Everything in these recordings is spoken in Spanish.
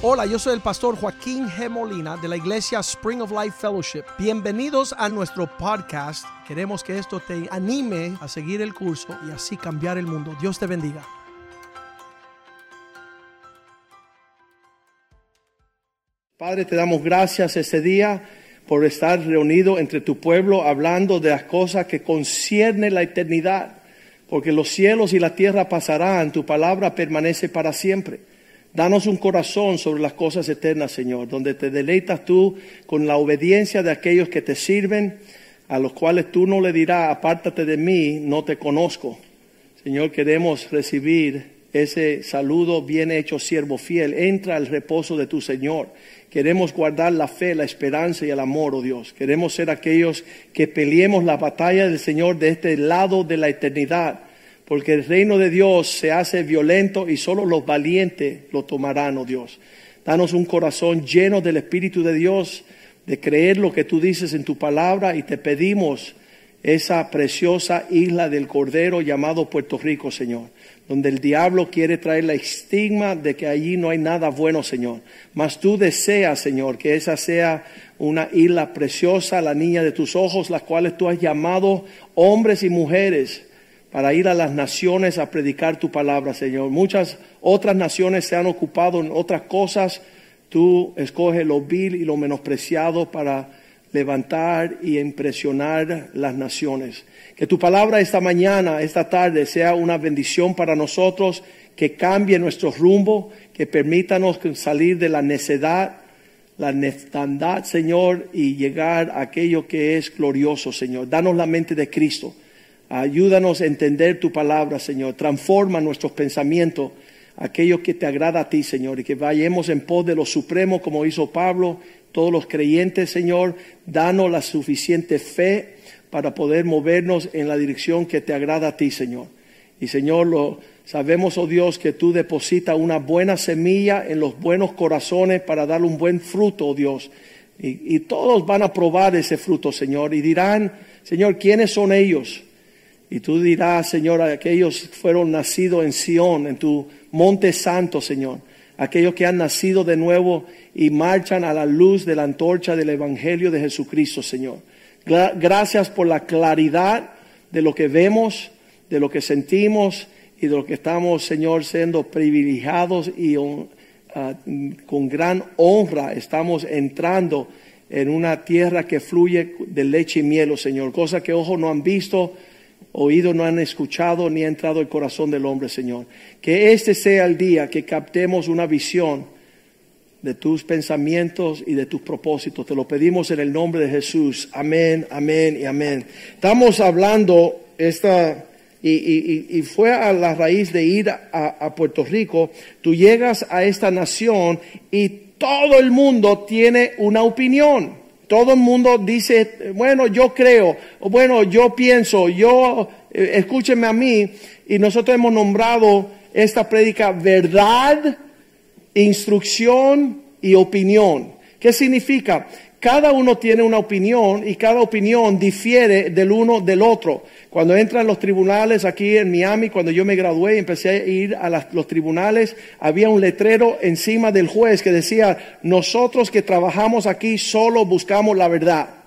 Hola, yo soy el pastor Joaquín G. Molina de la iglesia Spring of Life Fellowship. Bienvenidos a nuestro podcast. Queremos que esto te anime a seguir el curso y así cambiar el mundo. Dios te bendiga. Padre, te damos gracias este día por estar reunido entre tu pueblo hablando de las cosas que conciernen la eternidad, porque los cielos y la tierra pasarán, tu palabra permanece para siempre. Danos un corazón sobre las cosas eternas, Señor, donde te deleitas tú con la obediencia de aquellos que te sirven, a los cuales tú no le dirás, apártate de mí, no te conozco. Señor, queremos recibir ese saludo bien hecho, siervo fiel. Entra al reposo de tu Señor. Queremos guardar la fe, la esperanza y el amor, oh Dios. Queremos ser aquellos que peleemos la batalla del Señor de este lado de la eternidad porque el reino de Dios se hace violento y solo los valientes lo tomarán, oh Dios. Danos un corazón lleno del Espíritu de Dios, de creer lo que tú dices en tu palabra y te pedimos esa preciosa isla del Cordero llamado Puerto Rico, Señor, donde el diablo quiere traer la estigma de que allí no hay nada bueno, Señor. Mas tú deseas, Señor, que esa sea una isla preciosa, la niña de tus ojos, las cuales tú has llamado hombres y mujeres para ir a las naciones a predicar tu palabra, Señor. Muchas otras naciones se han ocupado en otras cosas. Tú escoges lo vil y lo menospreciado para levantar y impresionar las naciones. Que tu palabra esta mañana, esta tarde, sea una bendición para nosotros, que cambie nuestro rumbo, que permítanos salir de la necedad, la nefandad, Señor, y llegar a aquello que es glorioso, Señor. Danos la mente de Cristo Ayúdanos a entender tu palabra, Señor. Transforma nuestros pensamientos, aquello que te agrada a ti, Señor, y que vayamos en pos de lo supremo, como hizo Pablo, todos los creyentes, Señor. Danos la suficiente fe para poder movernos en la dirección que te agrada a ti, Señor. Y, Señor, lo sabemos, oh Dios, que tú depositas una buena semilla en los buenos corazones para dar un buen fruto, oh Dios. Y todos van a probar ese fruto, Señor, y dirán, Señor, ¿quiénes son ellos? Y tú dirás, Señor, aquellos fueron nacidos en Sión, en tu monte santo, Señor. Aquellos que han nacido de nuevo y marchan a la luz de la antorcha del Evangelio de Jesucristo, Señor. Gracias por la claridad de lo que vemos, de lo que sentimos y de lo que estamos, Señor, siendo privilegiados y ah, con gran honra estamos entrando en una tierra que fluye de leche y miel, oh Señor, cosa que ojos no han visto, oído no han escuchado ni ha entrado el corazón del hombre, Señor. Que este sea el día que captemos una visión de tus pensamientos y de tus propósitos. Te lo pedimos en el nombre de Jesús. Amén, amén y amén. Estamos hablando esta... Y, fue a la raíz de ir a, a Puerto Rico, tú llegas a esta nación y todo el mundo tiene una opinión. Todo el mundo dice, bueno, yo creo, bueno, yo pienso, yo, eh, escúcheme a mí. Y nosotros hemos nombrado esta prédica verdad, instrucción y opinión. ¿Qué significa? Cada uno tiene una opinión y cada opinión difiere del uno del otro. Cuando entran los tribunales aquí en Miami, cuando yo me gradué y empecé a ir a los tribunales, había un letrero encima del juez que decía, nosotros que trabajamos aquí solo buscamos la verdad.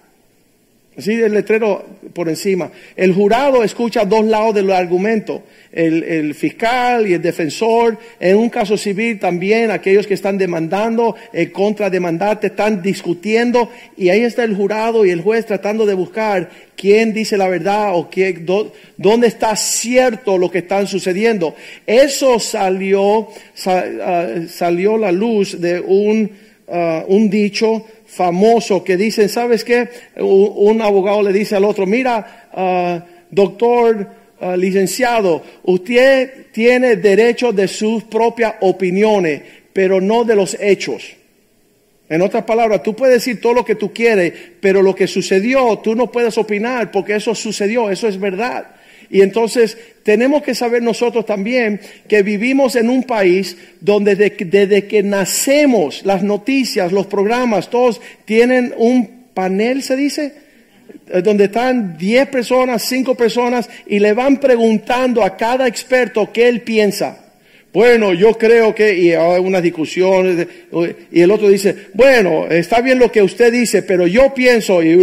Así el letrero por encima. El jurado escucha dos lados del argumento. El, fiscal y el defensor. En un caso civil también aquellos que están demandando, el contrademandante, están discutiendo. Y ahí está el jurado y el juez tratando de buscar quién dice la verdad o quién, dónde está cierto lo que está sucediendo. Eso salió, ah, salió la luz de un, ah, un dicho famoso que dicen, ¿sabes qué? Un, abogado le dice al otro, mira, ah, doctor, ah, licenciado, usted tiene derecho de sus propias opiniones, pero no de los hechos. En otras palabras, tú puedes decir todo lo que tú quieres, pero lo que sucedió, tú no puedes opinar porque eso sucedió, eso es verdad. Y entonces tenemos que saber nosotros también que vivimos en un país donde desde, que nacemos las noticias, los programas, todos tienen un panel, se dice, eh, donde están 10 personas, 5 personas y le van preguntando a cada experto qué él piensa. Bueno, yo creo que, y hay unas discusiones, y el otro dice, bueno, está bien lo que usted dice, pero yo pienso, y,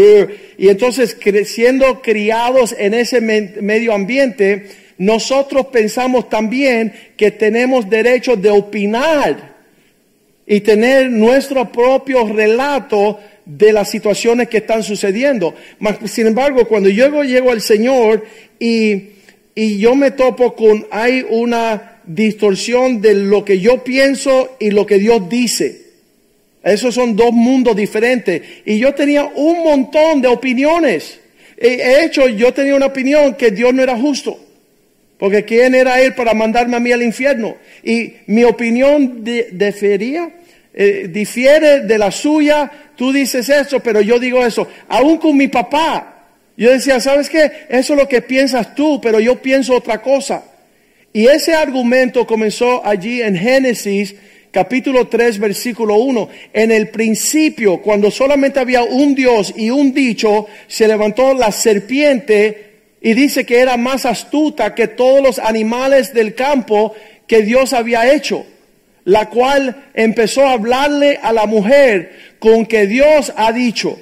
y entonces siendo criados en ese medio ambiente, nosotros pensamos también que tenemos derecho de opinar y tener nuestro propio relato de las situaciones que están sucediendo. Sin embargo, cuando yo llego al Señor y, y yo me topo con, hay una distorsión de lo que yo pienso y lo que Dios dice. Esos son dos mundos diferentes. Y yo tenía un montón de opiniones. He hecho, yo tenía una opinión que Dios no era justo. Porque ¿quién era Él para mandarme a mí al infierno? Y mi opinión difería, eh, difiere de la suya. Tú dices eso, pero yo digo eso. Aún con mi papá. Yo decía, ¿sabes qué? Eso es lo que piensas tú, pero yo pienso otra cosa. Y ese argumento comenzó allí en Génesis capítulo 3 versículo 1. En el principio, cuando solamente había un Dios y un dicho, se levantó la serpiente y dice que era más astuta que todos los animales del campo que Dios había hecho, la cual empezó a hablarle a la mujer con que Dios ha dicho.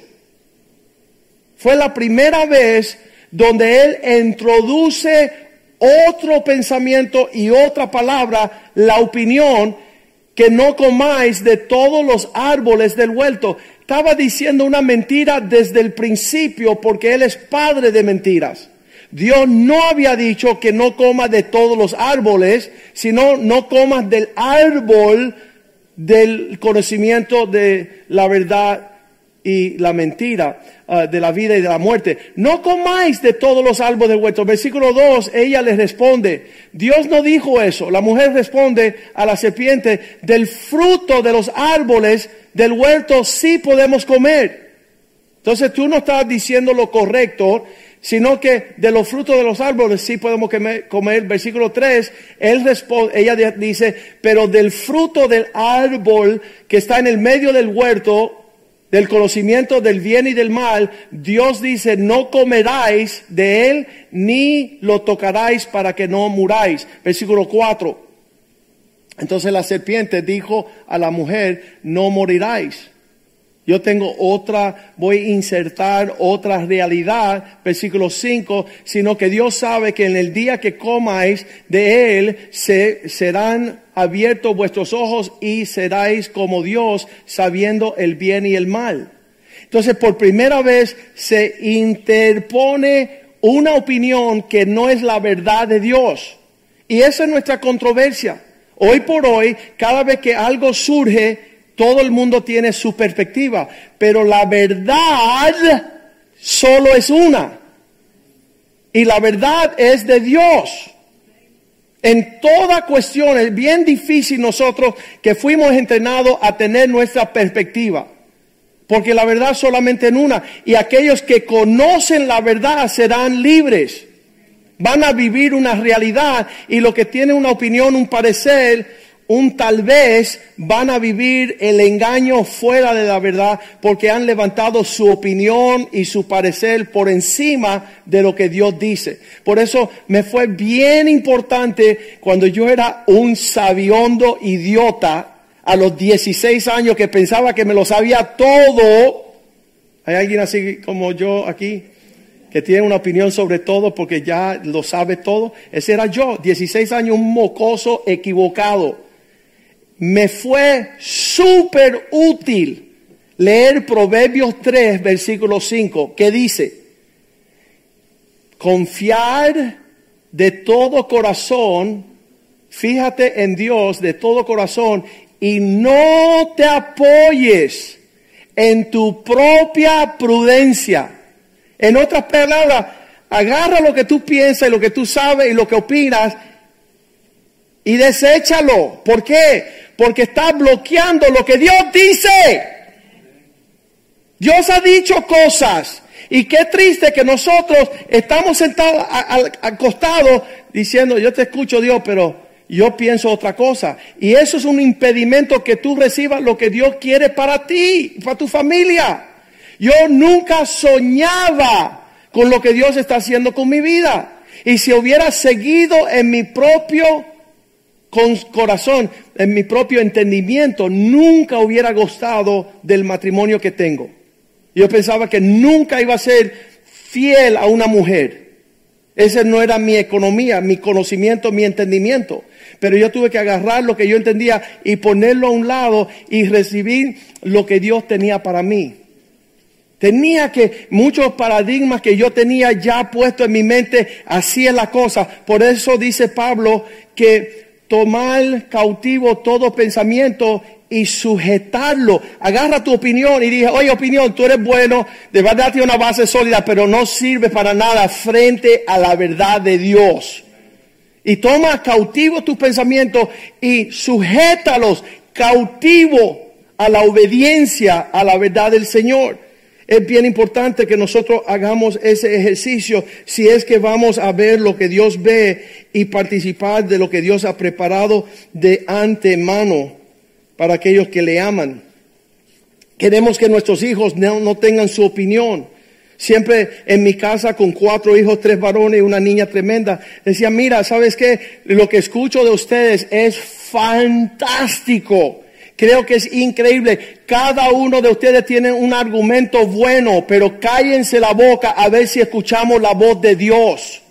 Fue la primera vez donde él introduce otro pensamiento y otra palabra, la opinión, que no comáis de todos los árboles del huerto. Estaba diciendo una mentira desde el principio porque Él es padre de mentiras. Dios no había dicho que no comas de todos los árboles, sino no comas del árbol del conocimiento de la verdad y la mentira ah, de la vida y de la muerte. No comáis de todos los árboles del huerto. Versículo 2, ella les responde, Dios no dijo eso. La mujer responde a la serpiente, del fruto de los árboles del huerto sí podemos comer. Entonces tú no estás diciendo lo correcto, sino que de los frutos de los árboles sí podemos comer. Versículo 3, él responde, ella dice, pero del fruto del árbol que está en el medio del huerto, del conocimiento del bien y del mal, Dios dice, no comeráis de él ni lo tocaráis para que no muráis. Versículo 4. Entonces la serpiente dijo a la mujer, no moriráis. Yo tengo otra, voy a insertar otra realidad, versículo 5, sino que Dios sabe que en el día que comáis de él se, serán abiertos vuestros ojos y seráis como Dios sabiendo el bien y el mal. Entonces por primera vez se interpone una opinión que no es la verdad de Dios. Y esa es nuestra controversia. Hoy por hoy, cada vez que algo surge, todo el mundo tiene su perspectiva, pero la verdad solo es una. Y la verdad es de Dios. En toda cuestión es bien difícil nosotros que fuimos entrenados a tener nuestra perspectiva. Porque la verdad solamente en una. Y aquellos que conocen la verdad serán libres. Van a vivir una realidad y lo que tiene una opinión, un parecer, un tal vez van a vivir el engaño fuera de la verdad porque han levantado su opinión y su parecer por encima de lo que Dios dice. Por eso me fue bien importante cuando yo era un sabiondo idiota a los 16 años que pensaba que me lo sabía todo. ¿Hay alguien así como yo aquí? que tiene una opinión sobre todo porque ya lo sabe todo. Ese era yo, 16 años, un mocoso equivocado me fue súper útil leer Proverbios 3, versículo 5, que dice, confiar de todo corazón, fíjate en Dios de todo corazón y no te apoyes en tu propia prudencia. En otras palabras, agarra lo que tú piensas y lo que tú sabes y lo que opinas y deséchalo. ¿Por qué? porque está bloqueando lo que Dios dice. Dios ha dicho cosas. Y qué triste que nosotros estamos sentados acostados diciendo, yo te escucho Dios, pero yo pienso otra cosa. Y eso es un impedimento que tú recibas lo que Dios quiere para ti, para tu familia. Yo nunca soñaba con lo que Dios está haciendo con mi vida. Y si hubiera seguido en mi propio con corazón, en mi propio entendimiento, nunca hubiera gustado del matrimonio que tengo. Yo pensaba que nunca iba a ser fiel a una mujer. Esa no era mi economía, mi conocimiento, mi entendimiento. Pero yo tuve que agarrar lo que yo entendía y ponerlo a un lado y recibir lo que Dios tenía para mí. Tenía que muchos paradigmas que yo tenía ya puesto en mi mente, así es la cosa. Por eso dice Pablo que tomar cautivo todo pensamiento y sujetarlo. Agarra tu opinión y dije, oye opinión, tú eres bueno, de verdad tiene una base sólida, pero no sirve para nada frente a la verdad de Dios. Y toma cautivo tus pensamientos y sujétalos cautivo a la obediencia a la verdad del Señor. Es bien importante que nosotros hagamos ese ejercicio si es que vamos a ver lo que Dios ve y participar de lo que Dios ha preparado de antemano para aquellos que le aman. Queremos que nuestros hijos no, tengan su opinión. Siempre en mi casa con cuatro hijos, tres varones y una niña tremenda, decía, mira, ¿sabes qué? Lo que escucho de ustedes es fantástico. Creo que es increíble. Cada uno de ustedes tiene un argumento bueno, pero cállense la boca a ver si escuchamos la voz de Dios.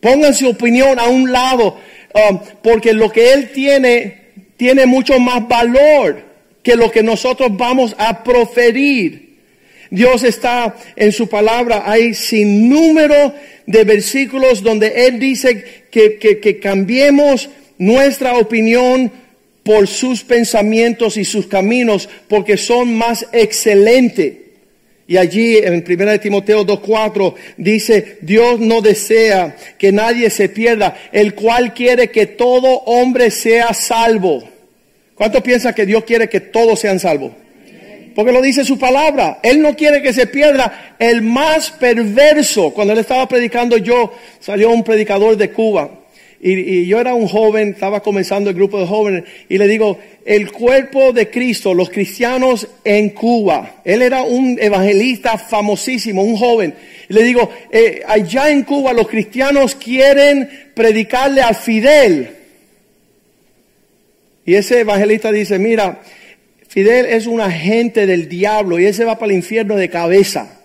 Pongan su opinión a un lado, um, porque lo que Él tiene tiene mucho más valor que lo que nosotros vamos a proferir. Dios está en su palabra, hay sin número de versículos donde Él dice que, que, que cambiemos nuestra opinión por sus pensamientos y sus caminos, porque son más excelentes. Y allí en 1 Timoteo 2.4 dice, Dios no desea que nadie se pierda, el cual quiere que todo hombre sea salvo. ¿Cuánto piensa que Dios quiere que todos sean salvos? Porque lo dice su palabra. Él no quiere que se pierda el más perverso. Cuando él estaba predicando yo, salió un predicador de Cuba y, yo era un joven, estaba comenzando el grupo de jóvenes, y le digo, el cuerpo de Cristo, los cristianos en Cuba, él era un evangelista famosísimo, un joven, y le digo, eh, allá en Cuba los cristianos quieren predicarle al Fidel. Y ese evangelista dice, mira, Fidel es un agente del diablo y ese va para el infierno de cabeza.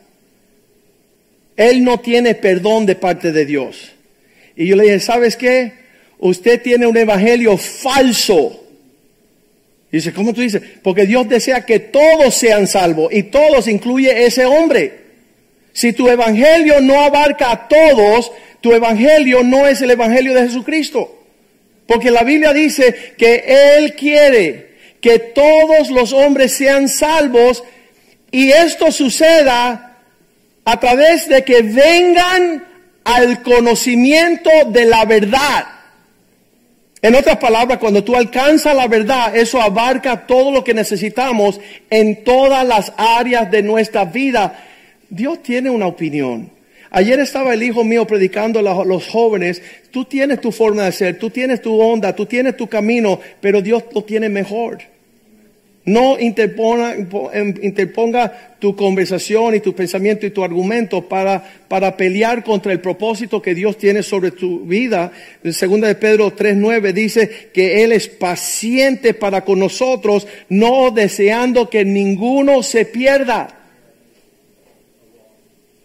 Él no tiene perdón de parte de Dios. Y yo le dije, ¿sabes qué? Usted tiene un evangelio falso. Y dice, ¿cómo tú dices? Porque Dios desea que todos sean salvos y todos incluye ese hombre. Si tu evangelio no abarca a todos, tu evangelio no es el evangelio de Jesucristo. Porque la Biblia dice que Él quiere que todos los hombres sean salvos y esto suceda a través de que vengan al conocimiento de la verdad. En otras palabras, cuando tú alcanzas la verdad, eso abarca todo lo que necesitamos en todas las áreas de nuestra vida. Dios tiene una opinión. Ayer estaba el hijo mío predicando a los jóvenes. Tú tienes tu forma de ser, tú tienes tu onda, tú tienes tu camino, pero Dios lo tiene mejor. No interponga, em, interponga, tu conversación y tu pensamiento y tu argumento para, para pelear contra el propósito que Dios tiene sobre tu vida. En 2 de Pedro 3.9 dice que Él es paciente para con nosotros, no deseando que ninguno se pierda.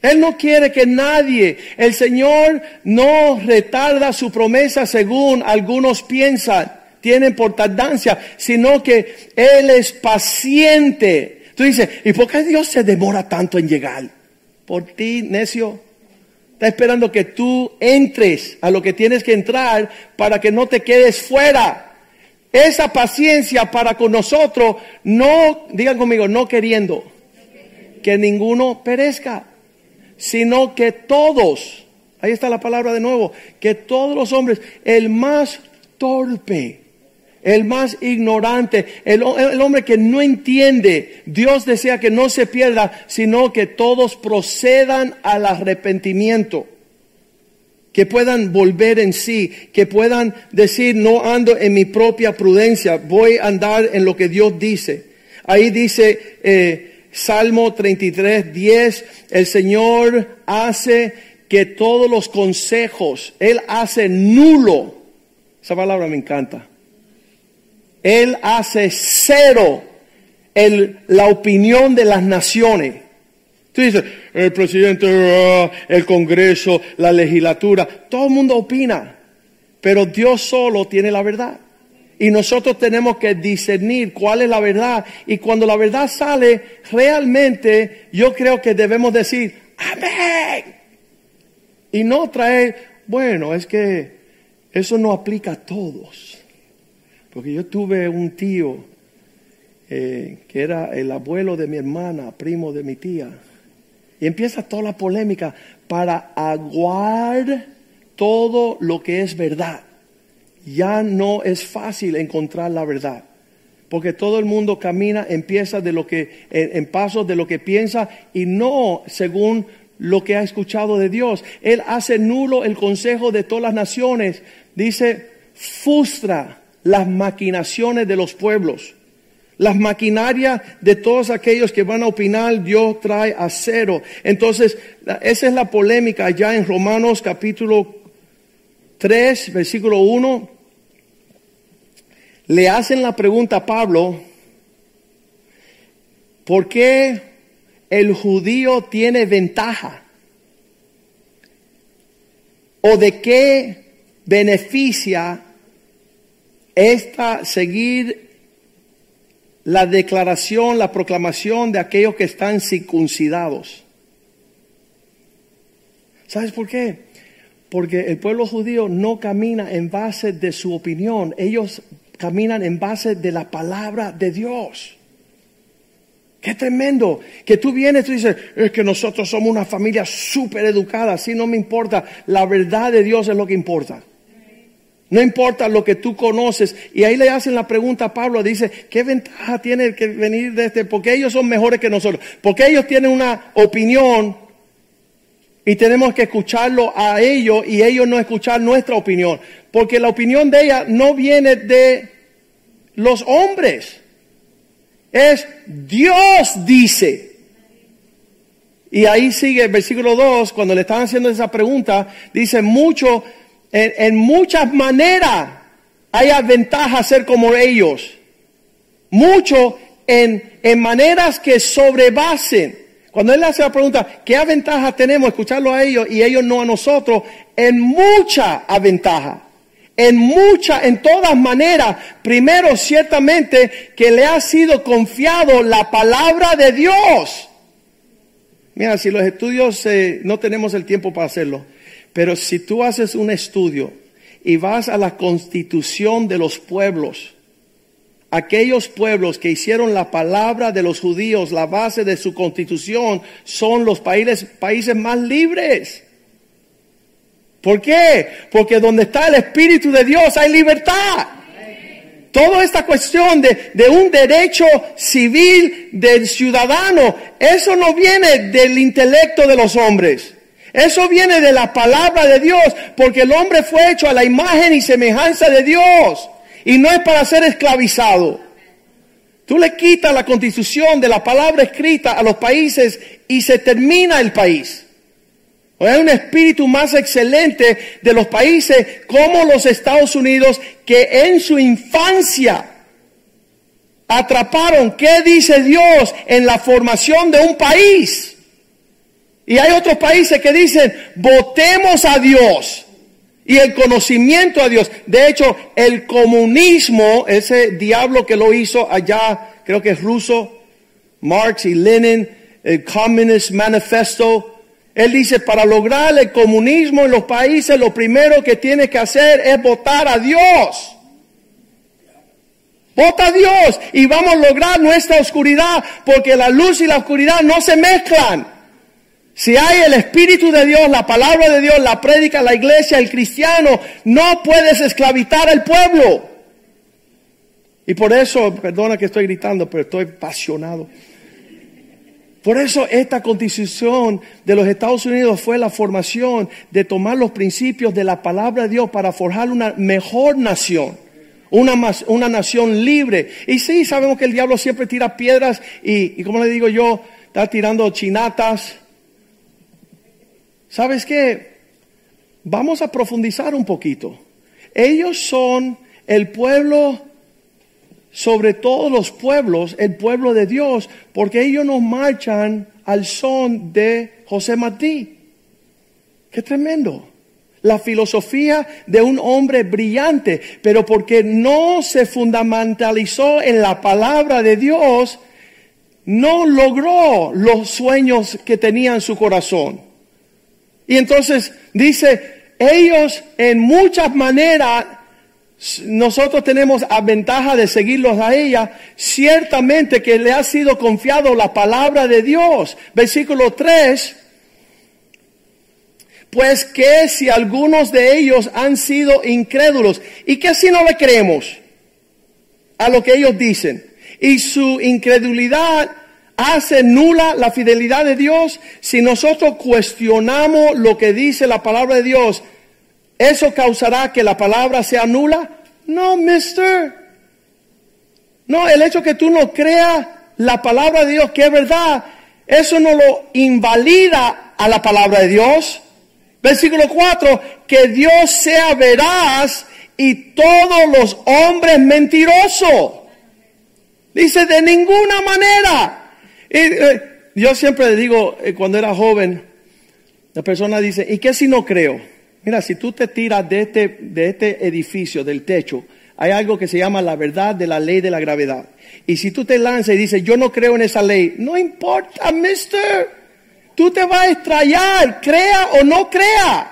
Él no quiere que nadie, el Señor no retarda su promesa según algunos piensan tienen por tardancia, sino que Él es paciente. Tú dices, ¿y por qué Dios se demora tanto en llegar? Por ti, necio. Está esperando que tú entres a lo que tienes que entrar para que no te quedes fuera. Esa paciencia para con nosotros, no, digan conmigo, no queriendo que ninguno perezca, sino que todos, ahí está la palabra de nuevo, que todos los hombres, el más torpe, el más ignorante, el, hombre que no entiende. Dios desea que no se pierda, sino que todos procedan al arrepentimiento. Que puedan volver en sí, que puedan decir, no ando en mi propia prudencia, voy a andar en lo que Dios dice. Ahí dice eh, Salmo 33, 10, el Señor hace que todos los consejos, Él hace nulo Esa palabra me encanta. Él hace cero el, la opinión de las naciones. Tú dices, el presidente, ah, el Congreso, la legislatura, todo el mundo opina, pero Dios solo tiene la verdad. Y nosotros tenemos que discernir cuál es la verdad. Y cuando la verdad sale, realmente yo creo que debemos decir, amén. Y no traer, bueno, es que eso no aplica a todos. Porque yo tuve un tío eh, que era el abuelo de mi hermana, primo de mi tía. Y empieza toda la polémica para aguar todo lo que es verdad. Ya no es fácil encontrar la verdad. Porque todo el mundo camina, empieza de lo que, en, en pasos de lo que piensa y no según lo que ha escuchado de Dios. Él hace nulo el consejo de todas las naciones. Dice, frustra las maquinaciones de los pueblos. Las maquinarias de todos aquellos que van a opinar, Dios trae a cero. Entonces, esa es la polémica ya en Romanos capítulo 3, versículo 1. Le hacen la pregunta a Pablo, ¿por qué el judío tiene ventaja? ¿O de qué beneficia esta seguir la declaración, la proclamación de aquellos que están circuncidados? ¿Sabes por qué? Porque el pueblo judío no camina en base de su opinión, ellos caminan en base de la palabra de Dios. Qué tremendo. Que tú vienes y dices, es que nosotros somos una familia súper educada, así no me importa. La verdad de Dios es lo que importa. No importa lo que tú conoces. Y ahí le hacen la pregunta a Pablo, dice, ¿qué ventaja tiene que venir de este? Porque ellos son mejores que nosotros. Porque ellos tienen una opinión y tenemos que escucharlo a ellos y ellos no escuchar nuestra opinión. Porque la opinión de ella no viene de los hombres. Es Dios dice. Y ahí sigue el versículo 2, cuando le están haciendo esa pregunta, dice mucho, en, muchas maneras hay ventaja ser como ellos. Mucho en, en maneras que sobrebasen. Cuando él hace la pregunta, ¿qué ventaja tenemos escucharlo a ellos y ellos no a nosotros? En mucha ventaja en muchas, en todas maneras. Primero, ciertamente, que le ha sido confiado la palabra de Dios. Mira, si los estudios, eh, no tenemos el tiempo para hacerlo, pero si tú haces un estudio y vas a la constitución de los pueblos, aquellos pueblos que hicieron la palabra de los judíos, la base de su constitución, son los países, países más libres. ¿Por qué? Porque donde está el Espíritu de Dios hay libertad. Toda esta cuestión de, de, un derecho civil del ciudadano, eso no viene del intelecto de los hombres. Eso viene de la palabra de Dios, porque el hombre fue hecho a la imagen y semejanza de Dios. Y no es para ser esclavizado. Tú le quitas la constitución de la palabra escrita a los países y se termina el país. Hay un espíritu más excelente de los países como los Estados Unidos que en su infancia atraparon qué dice Dios en la formación de un país. Y hay otros países que dicen, votemos a Dios y el conocimiento a Dios. De hecho, el comunismo, ese diablo que lo hizo allá, creo que es ruso, Marx y Lenin, el Communist Manifesto, él dice, para lograr el comunismo en los países, lo primero que tiene que hacer es votar a Dios. Vota a Dios y vamos a lograr nuestra oscuridad, porque la luz y la oscuridad no se mezclan. Si hay el Espíritu de Dios, la palabra de Dios, la prédica, la iglesia, el cristiano, no puedes esclavitar al pueblo. Y por eso, perdona que estoy gritando, pero estoy apasionado. Por eso esta constitución de los Estados Unidos fue la formación de tomar los principios de la palabra de Dios para forjar una mejor nación. Una, una nación libre. Y sí, sabemos que el diablo siempre tira piedras y, y como le digo yo, está tirando chinatas. ¿Sabes qué? Vamos a profundizar un poquito. ellos son el pueblo sobre todos los pueblos, el pueblo de Dios, porque ellos nos marchan al son de José Martí. Qué tremendo. La filosofía de un hombre brillante, pero porque no se fundamentalizó en la palabra de Dios, no logró los sueños que tenía en su corazón. Y entonces dice, ellos en muchas maneras, nosotros tenemos la ventaja de seguirlos a ella, ciertamente que le ha sido confiado la palabra de Dios. Versículo 3, pues que si algunos de ellos han sido incrédulos, y que si no le creemos a lo que ellos dicen, y su incredulidad hace nula la fidelidad de Dios, si nosotros cuestionamos lo que dice la palabra de Dios, ¿eso causará que la palabra sea nula? No, mister. No, el hecho que tú no creas la palabra de Dios, que es verdad, eso no lo invalida a la palabra de Dios. Versículo 4, que Dios sea veraz y todos los hombres mentirosos. Dice, de ninguna manera. Eh, yo siempre le digo, eh, cuando era joven, la persona dice, ¿y qué si no creo? Mira, si tú te tiras de este, de este edificio, del techo, hay algo que se llama la verdad de la ley de la gravedad. Y si tú te lanzas y dices, yo no creo en esa ley, no importa, mister. Tú te vas a estrellar, crea o no crea.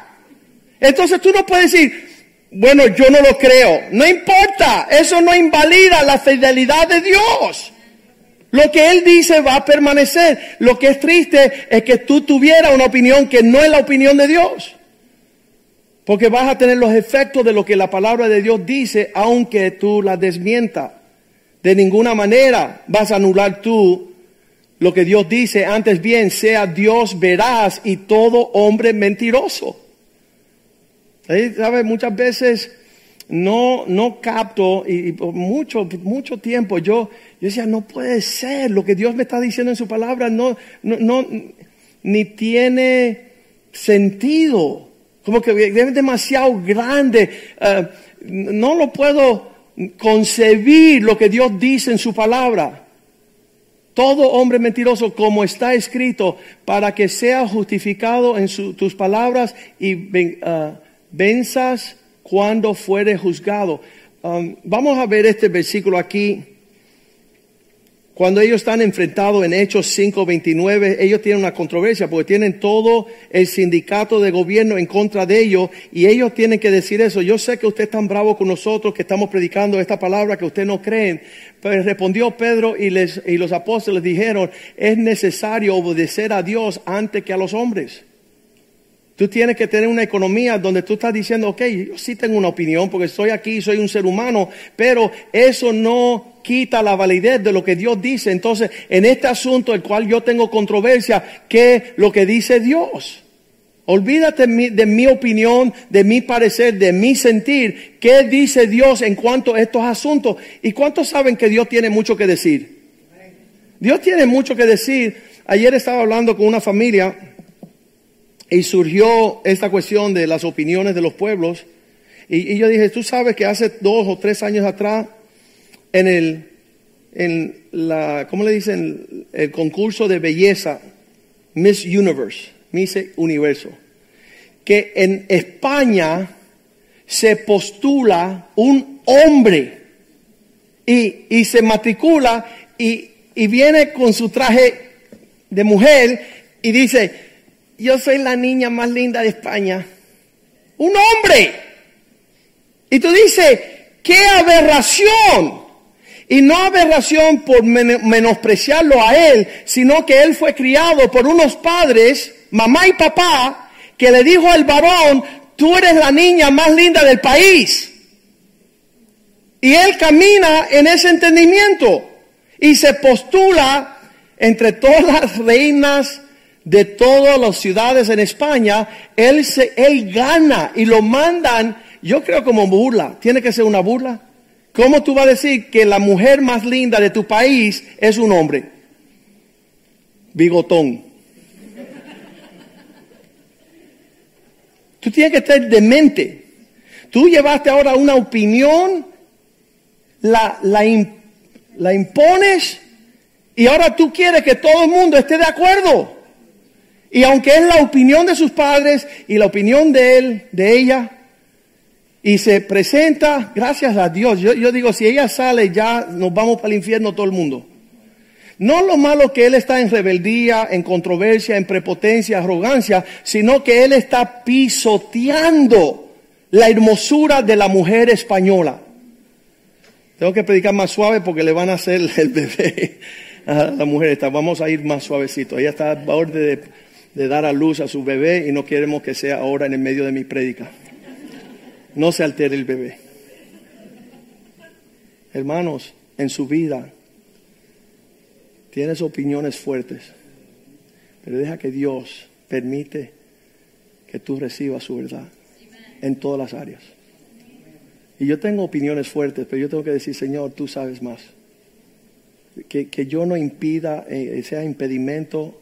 Entonces tú no puedes decir, bueno, yo no lo creo. No importa, eso no invalida la fidelidad de Dios. Lo que Él dice va a permanecer. Lo que es triste es que tú tuvieras una opinión que no es la opinión de Dios. Porque vas a tener los efectos de lo que la palabra de Dios dice, aunque tú la desmienta. De ninguna manera vas a anular tú lo que Dios dice. Antes bien, sea Dios veraz y todo hombre mentiroso. ¿Sabes? Muchas veces no, no capto y, por mucho, mucho tiempo yo, yo decía, no puede ser, lo que Dios me está diciendo en su palabra no, no, no ni tiene sentido, como que es demasiado grande, eh, no lo puedo concebir lo que Dios dice en su palabra. Todo hombre mentiroso, como está escrito, para que sea justificado en tus palabras y uh, venzas cuando fuere juzgado. Um, vamos a ver este versículo aquí. Cuando ellos están enfrentados en Hechos 5:29, ellos tienen una controversia porque tienen todo el sindicato de gobierno en contra de ellos y ellos tienen que decir eso. Yo sé que usted es tan bravo con nosotros que estamos predicando esta palabra que usted no creen. Pero respondió Pedro y, les, y los apóstoles dijeron, es necesario obedecer a Dios antes que a los hombres. Tú tienes que tener una economía donde tú estás diciendo, ok, yo sí tengo una opinión porque estoy aquí, soy un ser humano, pero eso no quita la validez de lo que Dios dice. Entonces, en este asunto, el cual yo tengo controversia, ¿qué lo que dice Dios? Olvídate de mi opinión, de mi parecer, de mi sentir. ¿Qué dice Dios en cuanto a estos asuntos? ¿Y cuántos saben que Dios tiene mucho que decir? Dios tiene mucho que decir. Ayer estaba hablando con una familia y surgió esta cuestión de las opiniones de los pueblos. Y, yo dije, tú sabes que hace dos o tres años atrás, en el, en la, ¿cómo le dicen? El concurso de belleza, Miss Universe, Miss Universo, que en España se postula un hombre y, y se matricula y, y viene con su traje de mujer y dice, yo soy la niña más linda de España. Un hombre. Y tú dices, qué aberración. Y no aberración por menospreciarlo a él, sino que él fue criado por unos padres, mamá y papá, que le dijo al varón, tú eres la niña más linda del país. Y él camina en ese entendimiento y se postula entre todas las reinas de todas las ciudades en España, él, se, él gana y lo mandan, yo creo como burla. ¿Tiene que ser una burla? ¿Cómo tú vas a decir que la mujer más linda de tu país es un hombre? Bigotón. Tú tienes que estar demente. Tú llevaste ahora una opinión, la, la, la impones y ahora tú quieres que todo el mundo esté de acuerdo. Y aunque es la opinión de sus padres y la opinión de él, de ella, y se presenta, gracias a Dios, yo, digo, si ella sale ya nos vamos para el infierno todo el mundo. No lo malo que él está en rebeldía, en controversia, en prepotencia, arrogancia, sino que él está pisoteando la hermosura de la mujer española. Tengo que predicar más suave porque le van a hacer el bebé a la mujer esta. Vamos a ir más suavecito. Ella está a borde de, de dar a luz a su bebé y no queremos que sea ahora en el medio de mi prédica. No se altere el bebé. Hermanos, en su vida tienes opiniones fuertes, pero deja que Dios permite que tú recibas su verdad en todas las áreas. Y yo tengo opiniones fuertes, pero yo tengo que decir, Señor, tú sabes más. Que, que yo no impida, eh, sea impedimento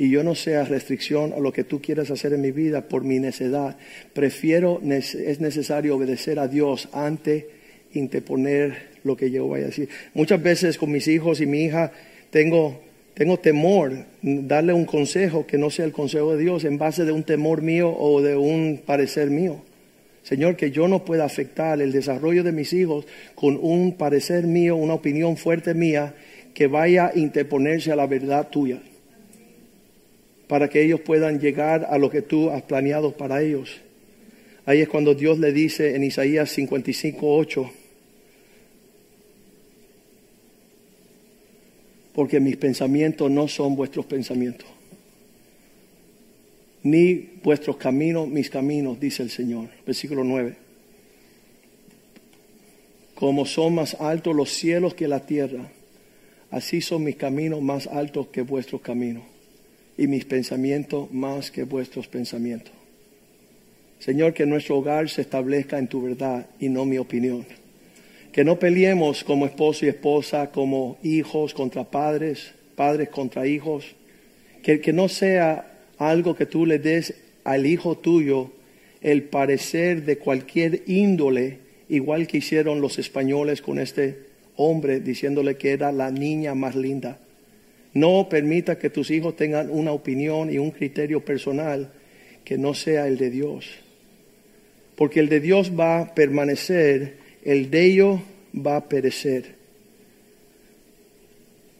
y yo no sea restricción a lo que tú quieras hacer en mi vida por mi necedad. Prefiero, es necesario obedecer a Dios ante interponer lo que yo vaya a decir. Muchas veces con mis hijos y mi hija tengo, tengo temor darle un consejo que no sea el consejo de Dios en base de un temor mío o de un parecer mío. Señor, que yo no pueda afectar el desarrollo de mis hijos con un parecer mío, una opinión fuerte mía que vaya a interponerse a la verdad tuya para que ellos puedan llegar a lo que tú has planeado para ellos. Ahí es cuando Dios le dice en Isaías 55, 8, porque mis pensamientos no son vuestros pensamientos, ni vuestros caminos mis caminos, dice el Señor. Versículo 9. Como son más altos los cielos que la tierra, así son mis caminos más altos que vuestros caminos y mis pensamientos más que vuestros pensamientos. Señor, que nuestro hogar se establezca en tu verdad y no mi opinión. Que no peleemos como esposo y esposa, como hijos contra padres, padres contra hijos. Que, que no sea algo que tú le des al hijo tuyo el parecer de cualquier índole, igual que hicieron los españoles con este hombre, diciéndole que era la niña más linda. No permita que tus hijos tengan una opinión y un criterio personal que no sea el de Dios. Porque el de Dios va a permanecer, el de ellos va a perecer.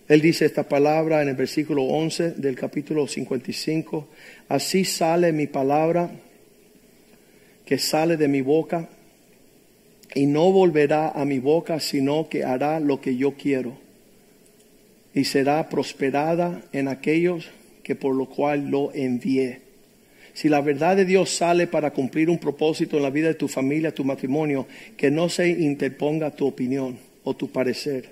Él dice esta palabra en el versículo 11 del capítulo 55. Así sale mi palabra que sale de mi boca y no volverá a mi boca, sino que hará lo que yo quiero y será prosperada en aquellos que por lo cual lo envié. Si la verdad de Dios sale para cumplir un propósito en la vida de tu familia, tu matrimonio, que no se interponga tu opinión o tu parecer,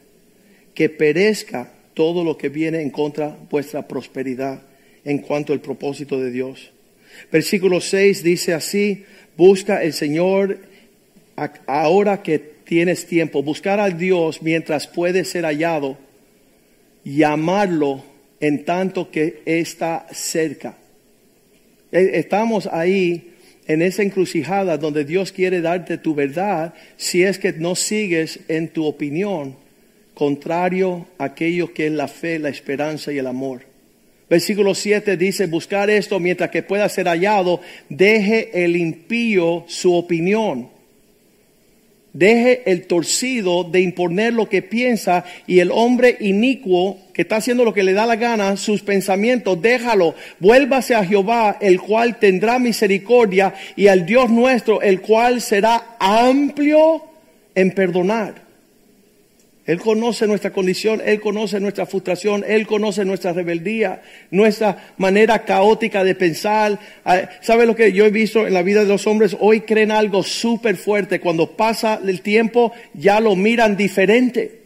que perezca todo lo que viene en contra vuestra prosperidad en cuanto al propósito de Dios. Versículo 6 dice así, busca el Señor ahora que tienes tiempo, buscar al Dios mientras puede ser hallado llamarlo en tanto que está cerca. Eh, Estamos ahí en esa encrucijada donde Dios quiere darte tu verdad si es que no sigues en tu opinión contrario a aquello que es la fe, la esperanza y el amor. Versículo 7 dice, buscar esto mientras que pueda ser hallado, deje el impío su opinión. Deje el torcido de imponer lo que piensa y el hombre inicuo que está haciendo lo que le da la gana, sus pensamientos, déjalo. Vuélvase a Jehová, el cual tendrá misericordia, y al Dios nuestro, el cual será amplio en perdonar. Él conoce nuestra condición, Él conoce nuestra frustración, Él conoce nuestra rebeldía, nuestra manera caótica de pensar. Ah, ¿Sabe lo que yo he visto en la vida de los hombres? Hoy creen algo súper fuerte. Cuando pasa el tiempo ya lo miran diferente.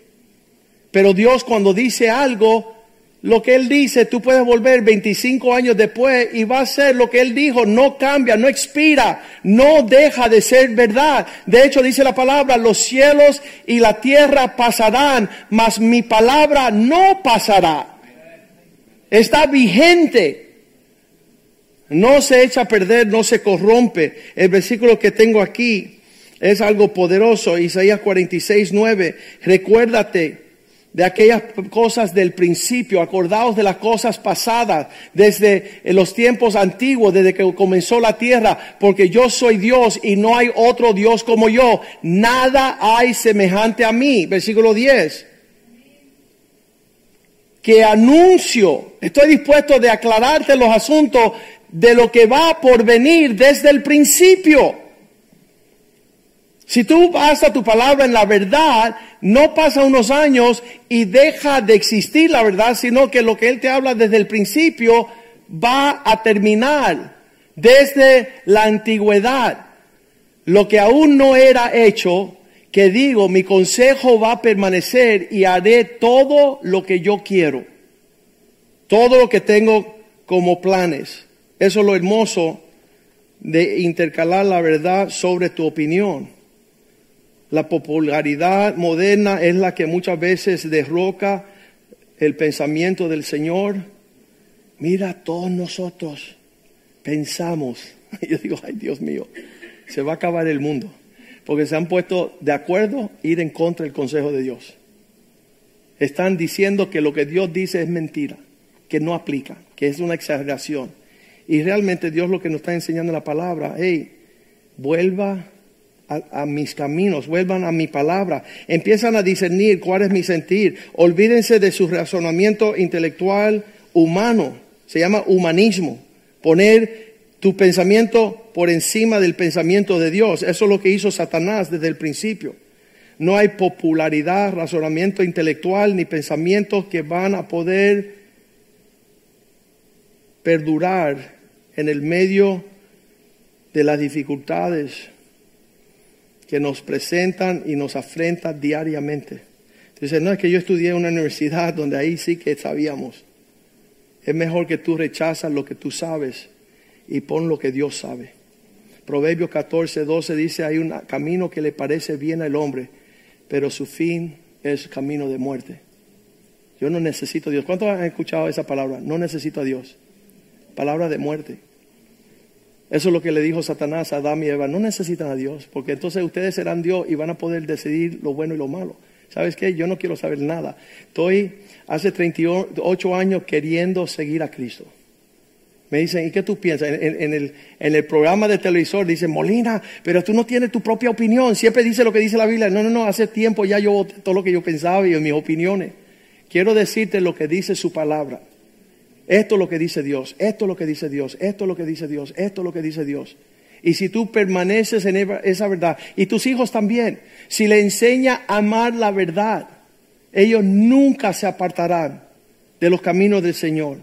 Pero Dios cuando dice algo, lo que Él dice, tú puedes volver 25 años después y va a ser lo que Él dijo, no cambia, no expira, no deja de ser verdad. De hecho dice la palabra, los cielos y la tierra pasarán, mas mi palabra no pasará. Está vigente. No se echa a perder, no se corrompe. El versículo que tengo aquí Es algo poderoso. Isaías 46, 9. Recuérdate de aquellas cosas del principio, acordaos de las cosas pasadas, desde los tiempos antiguos, desde que comenzó la tierra, porque yo soy Dios y no hay otro Dios como yo. Nada hay semejante a mí. Versículo 10. Que anuncio, estoy dispuesto de aclararte los asuntos de lo que va por venir desde el principio. Si tú vas a tu palabra en la verdad, no pasa unos años y deja de existir la verdad, sino que lo que Él te habla desde el principio va a terminar desde la antigüedad. Lo que aún no era hecho, que digo, mi consejo va a permanecer y haré todo lo que yo quiero. Todo lo que tengo como planes. Eso es lo hermoso de intercalar la verdad sobre tu opinión. La popularidad moderna es la que muchas veces derroca el pensamiento del Señor. Mira, todos nosotros pensamos, yo digo, ay Dios mío, se va a acabar el mundo, porque se han puesto de acuerdo ir en contra del consejo de Dios. Están diciendo que lo que Dios dice es mentira, que no aplica, que es una exageración. Y realmente Dios lo que nos está enseñando en la palabra, hey, vuelva a, mis caminos, vuelvan a mi palabra, empiezan a discernir cuál es mi sentir, olvídense de su razonamiento intelectual humano, se llama humanismo, poner tu pensamiento por encima del pensamiento de Dios, eso es lo que hizo Satanás desde el principio. No hay popularidad, razonamiento intelectual ni pensamientos que van a poder perdurar en el medio de las dificultades que nos presentan y nos afrentan diariamente. Dice, no es que yo estudié en una universidad donde ahí sí que sabíamos. Es mejor que tú rechazas lo que tú sabes y pon lo que Dios sabe. Proverbios 14, 12 dice, hay un camino que le parece bien al hombre, pero su fin es camino de muerte. Yo no necesito a Dios. ¿Cuántos han escuchado esa palabra? No necesito a Dios. Palabra de muerte. Eso es lo que le dijo Satanás a Adán y Eva. No necesitan a Dios, porque entonces ustedes serán Dios y van a poder decidir lo bueno y lo malo. ¿Sabes qué? Yo no quiero saber nada. Estoy hace 38 años queriendo seguir a Cristo. Me dicen, ¿y qué tú piensas? En, el, programa de televisor dicen, Molina, pero tú no tienes tu propia opinión. Siempre dice lo que dice la Biblia. No, no, no, hace tiempo ya yo todo lo que yo pensaba y mis opiniones. Quiero decirte lo que dice su palabra. Esto es lo que dice Dios, esto es lo que dice Dios, esto es lo que dice Dios, esto es lo que dice Dios. Y si tú permaneces en esa verdad, y tus hijos también, si le enseña a amar la verdad, ellos nunca se apartarán de los caminos del Señor.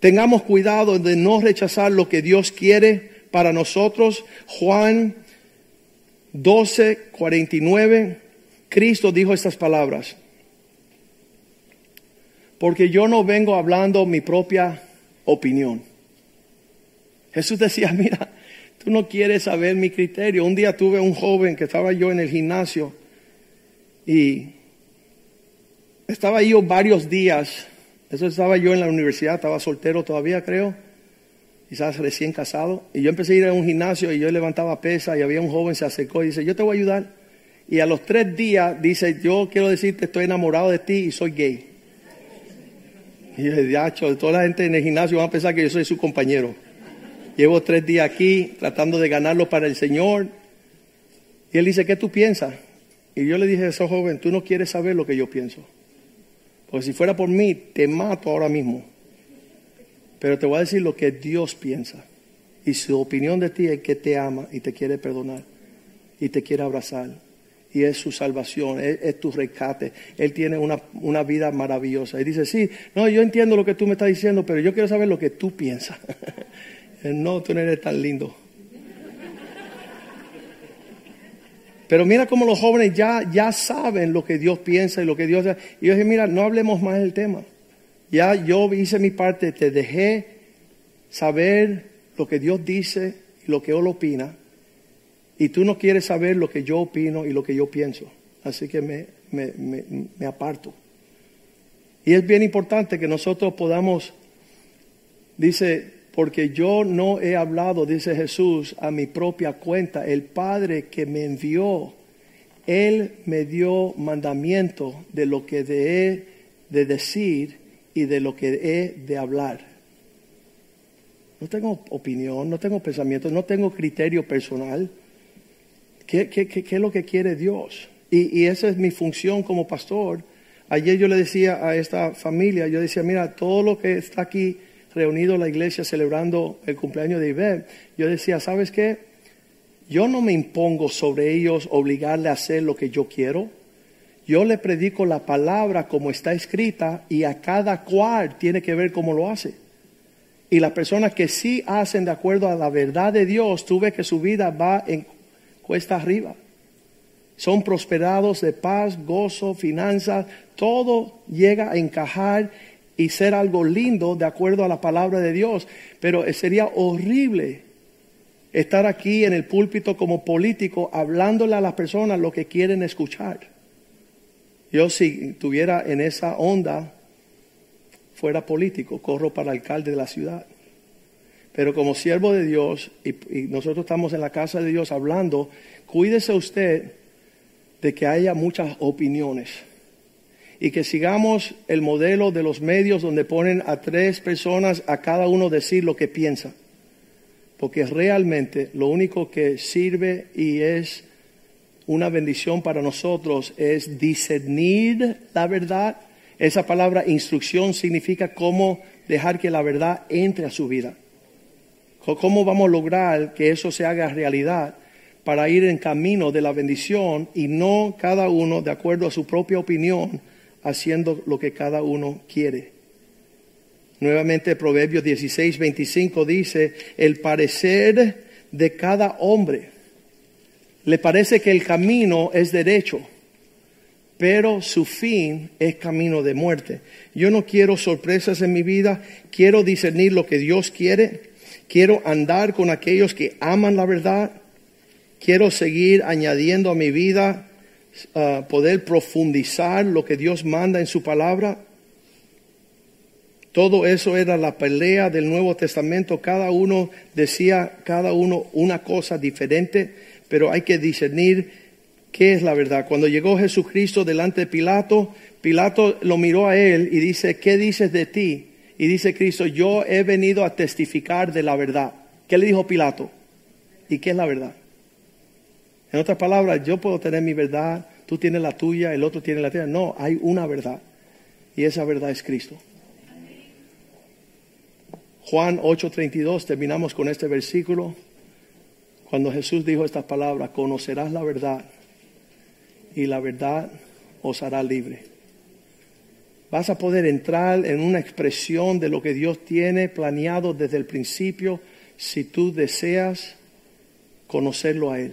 Tengamos cuidado de no rechazar lo que Dios quiere para nosotros. Juan 12, 49, Cristo dijo estas palabras porque yo no vengo hablando mi propia opinión. Jesús decía, mira, tú no quieres saber mi criterio. Un día tuve un joven que estaba yo en el gimnasio y estaba yo varios días. Eso estaba yo en la universidad, estaba soltero todavía, creo. Quizás recién casado. Y yo empecé a ir a un gimnasio y yo levantaba pesa y había un joven se acercó y dice, yo te voy a ayudar. Y a los tres días dice, yo quiero decirte, estoy enamorado de ti y soy gay. Y el de toda la gente en el gimnasio va a pensar que yo soy su compañero. Llevo tres días aquí tratando de ganarlo para el Señor. Y él dice, ¿qué tú piensas? Y yo le dije a ese joven, tú no quieres saber lo que yo pienso. Porque si fuera por mí, te mato ahora mismo. Pero te voy a decir lo que Dios piensa. Y su opinión de ti es que te ama y te quiere perdonar y te quiere abrazar y es su salvación, es, tu rescate. Él tiene una, una, vida maravillosa. Y dice, sí, no, yo entiendo lo que tú me estás diciendo, pero yo quiero saber lo que tú piensas. no, tú no eres tan lindo. Pero mira cómo los jóvenes ya, ya saben lo que Dios piensa y lo que Dios... Y yo dije, mira, no hablemos más del tema. Ya yo hice mi parte, te dejé saber lo que Dios dice y lo que Él opina y tú no quieres saber lo que yo opino y lo que yo pienso. Así que me, me, aparto. Y es bien importante que nosotros podamos, dice, porque yo no he hablado, dice Jesús, a mi propia cuenta. El Padre que me envió, Él me dio mandamiento de lo que he de decir y de lo que he de hablar. No tengo opinión, no tengo pensamiento, no tengo criterio personal. ¿Qué, es lo que quiere Dios? Y, esa es mi función como pastor. Ayer yo le decía a esta familia, yo decía, mira, todo lo que está aquí reunido en la iglesia celebrando el cumpleaños de Ivette, yo decía, ¿sabes qué? Yo no me impongo sobre ellos obligarle a hacer lo que yo quiero. Yo le predico la palabra como está escrita y a cada cual tiene que ver cómo lo hace. Y las personas que sí hacen de acuerdo a la verdad de Dios, tú ves que su vida va en cuesta arriba. Son prosperados de paz, gozo, finanzas, todo llega a encajar y ser algo lindo de acuerdo a la palabra de Dios. Pero sería horrible estar aquí en el púlpito como político hablándole a las personas lo que quieren escuchar. Yo si tuviera en esa onda, fuera político, corro para alcalde de la ciudad. Pero como siervo de Dios, y, nosotros estamos en la casa de Dios hablando, cuídese usted de que haya muchas opiniones y que sigamos el modelo de los medios donde ponen a tres personas a cada uno decir lo que piensa. Porque realmente lo único que sirve y es una bendición para nosotros es discernir la verdad. Esa palabra instrucción significa cómo dejar que la verdad entre a su vida. ¿Cómo vamos a lograr que eso se haga realidad para ir en camino de la bendición y no cada uno de acuerdo a su propia opinión? haciendo lo que cada uno quiere. Nuevamente Proverbios 16, 25 dice, el parecer de cada hombre. Le parece que el camino es derecho, pero su fin es camino de muerte. Yo no quiero sorpresas en mi vida, quiero discernir lo que Dios quiere, quiero andar con aquellos que aman la verdad, quiero seguir añadiendo a mi vida poder profundizar lo que Dios manda en su palabra. Todo eso era la pelea del Nuevo Testamento. Cada uno decía, cada uno una cosa diferente, pero hay que discernir qué es la verdad. Cuando llegó Jesucristo delante de Pilato, Pilato lo miró a él y dice, ¿qué dices de ti? Y dice Cristo, yo he venido a testificar de la verdad. ¿Qué le dijo Pilato? ¿Y qué es la verdad? En otras palabras, yo puedo tener mi verdad, tú tienes la tuya, el otro tiene la tuya. No, hay una verdad. Y esa verdad es Cristo. Juan 8:32, terminamos con este versículo. Cuando Jesús dijo estas palabras, conocerás la verdad y la verdad os hará libre. Vas a poder entrar en una expresión de lo que Dios tiene planeado desde el principio si tú deseas conocerlo a Él.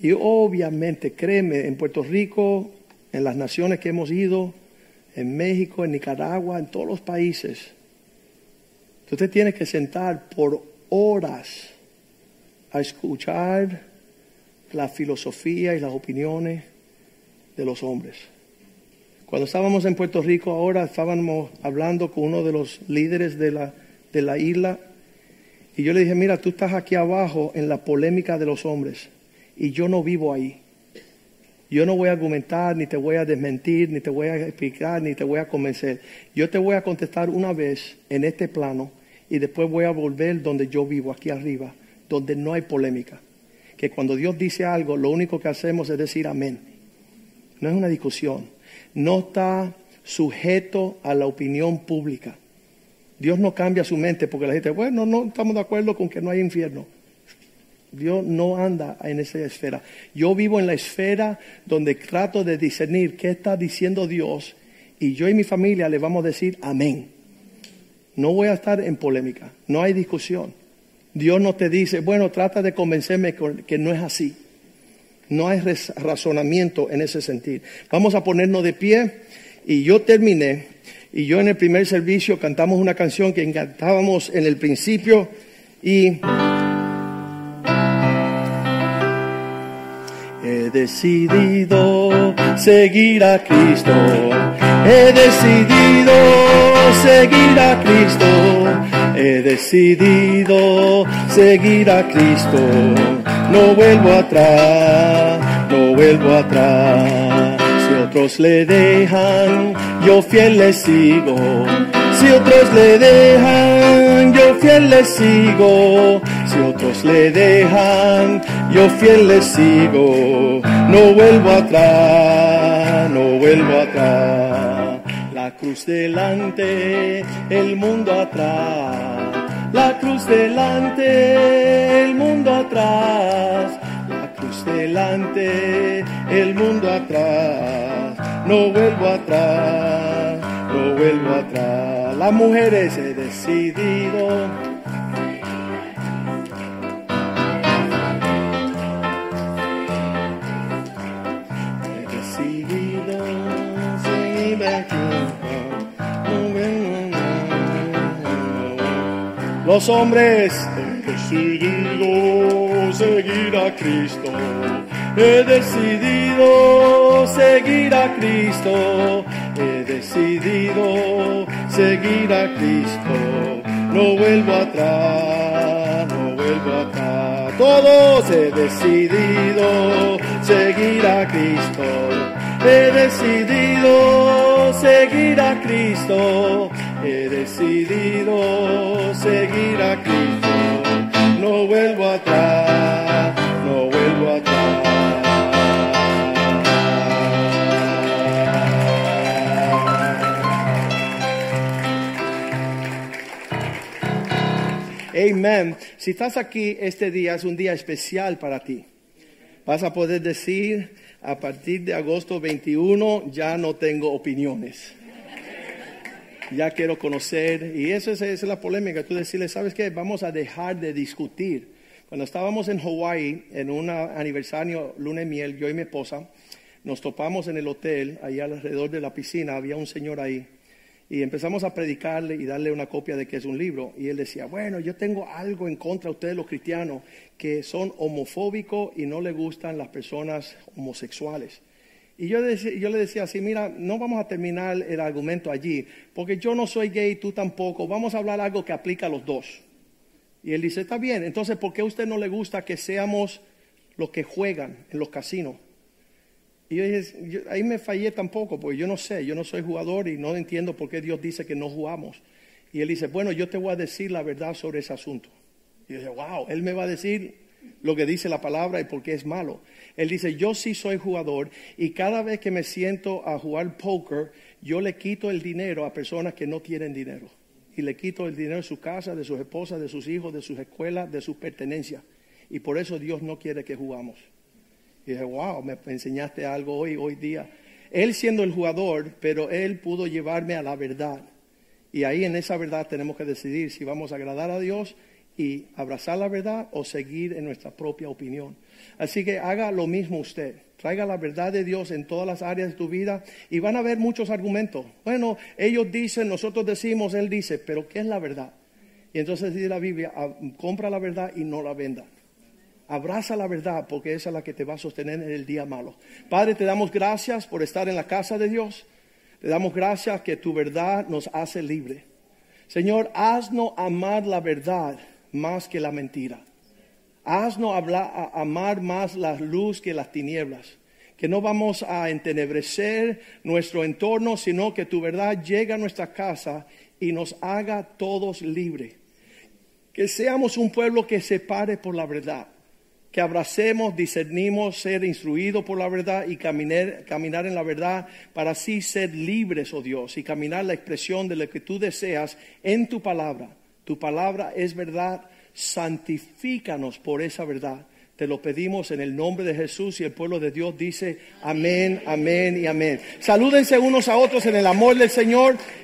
Y obviamente, créeme, en Puerto Rico, en las naciones que hemos ido, en México, en Nicaragua, en todos los países, usted tiene que sentar por horas a escuchar la filosofía y las opiniones de los hombres. Cuando estábamos en Puerto Rico ahora estábamos hablando con uno de los líderes de la, de la isla y yo le dije, mira, tú estás aquí abajo en la polémica de los hombres y yo no vivo ahí. Yo no voy a argumentar, ni te voy a desmentir, ni te voy a explicar, ni te voy a convencer. Yo te voy a contestar una vez en este plano y después voy a volver donde yo vivo, aquí arriba, donde no hay polémica. Que cuando Dios dice algo, lo único que hacemos es decir amén. No es una discusión. No está sujeto a la opinión pública. Dios no cambia su mente porque la gente, bueno, no estamos de acuerdo con que no hay infierno. Dios no anda en esa esfera. Yo vivo en la esfera donde trato de discernir qué está diciendo Dios y yo y mi familia le vamos a decir amén. No voy a estar en polémica, no hay discusión. Dios no te dice, bueno, trata de convencerme que no es así. No hay razonamiento en ese sentido. Vamos a ponernos de pie y yo terminé y yo en el primer servicio cantamos una canción que cantábamos en el principio y... He decidido seguir a Cristo. He decidido seguir a Cristo. He decidido seguir a Cristo. No vuelvo atrás, no vuelvo atrás. Si otros le dejan, yo fiel le sigo. Si otros le dejan, yo fiel le sigo. Si otros le dejan, yo fiel le sigo. No vuelvo atrás, no vuelvo atrás. Cruz delante, el mundo atrás. La cruz delante, el mundo atrás. La cruz delante, el mundo atrás. No vuelvo atrás, no vuelvo atrás. Las mujeres he decidido. Los hombres he decidido seguir a Cristo. He decidido seguir a Cristo. He decidido seguir a Cristo. No vuelvo atrás, no vuelvo atrás. Todos he decidido seguir a Cristo. He decidido seguir a Cristo. He decidido seguir a Cristo. No vuelvo atrás, no vuelvo atrás. Amén. Si estás aquí este día es un día especial para ti. Vas a poder decir, a partir de agosto 21 ya no tengo opiniones. Ya quiero conocer. Y esa es, la polémica. Tú decirle, ¿sabes qué? Vamos a dejar de discutir. Cuando estábamos en Hawái, en un aniversario luna de miel, yo y mi esposa, nos topamos en el hotel, ahí alrededor de la piscina, había un señor ahí. Y empezamos a predicarle y darle una copia de que es un libro. Y él decía, bueno, yo tengo algo en contra de ustedes los cristianos, que son homofóbicos y no le gustan las personas homosexuales. Y yo, le decía así, mira, no vamos a terminar el argumento allí, porque yo no soy gay, tú tampoco, vamos a hablar algo que aplica a los dos. Y él dice, está bien, entonces, ¿por qué a usted no le gusta que seamos los que juegan en los casinos? Y yo dije, ahí me fallé tampoco, porque yo no sé, yo no soy jugador y no entiendo por qué Dios dice que no jugamos. Y él dice, bueno, yo te voy a decir la verdad sobre ese asunto. Y yo dije, wow, él me va a decir lo que dice la palabra y por qué es malo. Él dice, yo sí soy jugador y cada vez que me siento a jugar póker, yo le quito el dinero a personas que no tienen dinero. Y le quito el dinero de su casa, de sus esposas, de sus hijos, de sus escuelas, de sus pertenencias. Y por eso Dios no quiere que jugamos. Y dije, wow, me enseñaste algo hoy, hoy día. Él siendo el jugador, pero él pudo llevarme a la verdad. Y ahí en esa verdad tenemos que decidir si vamos a agradar a Dios y abrazar la verdad o seguir en nuestra propia opinión. Así que haga lo mismo usted. Traiga la verdad de Dios en todas las áreas de tu vida y van a haber muchos argumentos. Bueno, ellos dicen, nosotros decimos, Él dice, pero ¿qué es la verdad? Y entonces dice la Biblia, compra la verdad y no la venda. Abraza la verdad porque esa es la que te va a sostener en el día malo. Padre, te damos gracias por estar en la casa de Dios. Te damos gracias que tu verdad nos hace libre. Señor, haznos amar la verdad más que la mentira. Haznos hablar, amar más la luz que las tinieblas. Que no vamos a entenebrecer nuestro entorno, sino que tu verdad llegue a nuestra casa y nos haga todos libres. Que seamos un pueblo que se pare por la verdad. Que abracemos, discernimos, ser instruidos por la verdad y caminar, caminar en la verdad para así ser libres, oh Dios, y caminar la expresión de lo que tú deseas en tu palabra. Tu palabra es verdad santifícanos por esa verdad. Te lo pedimos en el nombre de Jesús y el pueblo de Dios dice amén, amén y amén. Salúdense unos a otros en el amor del Señor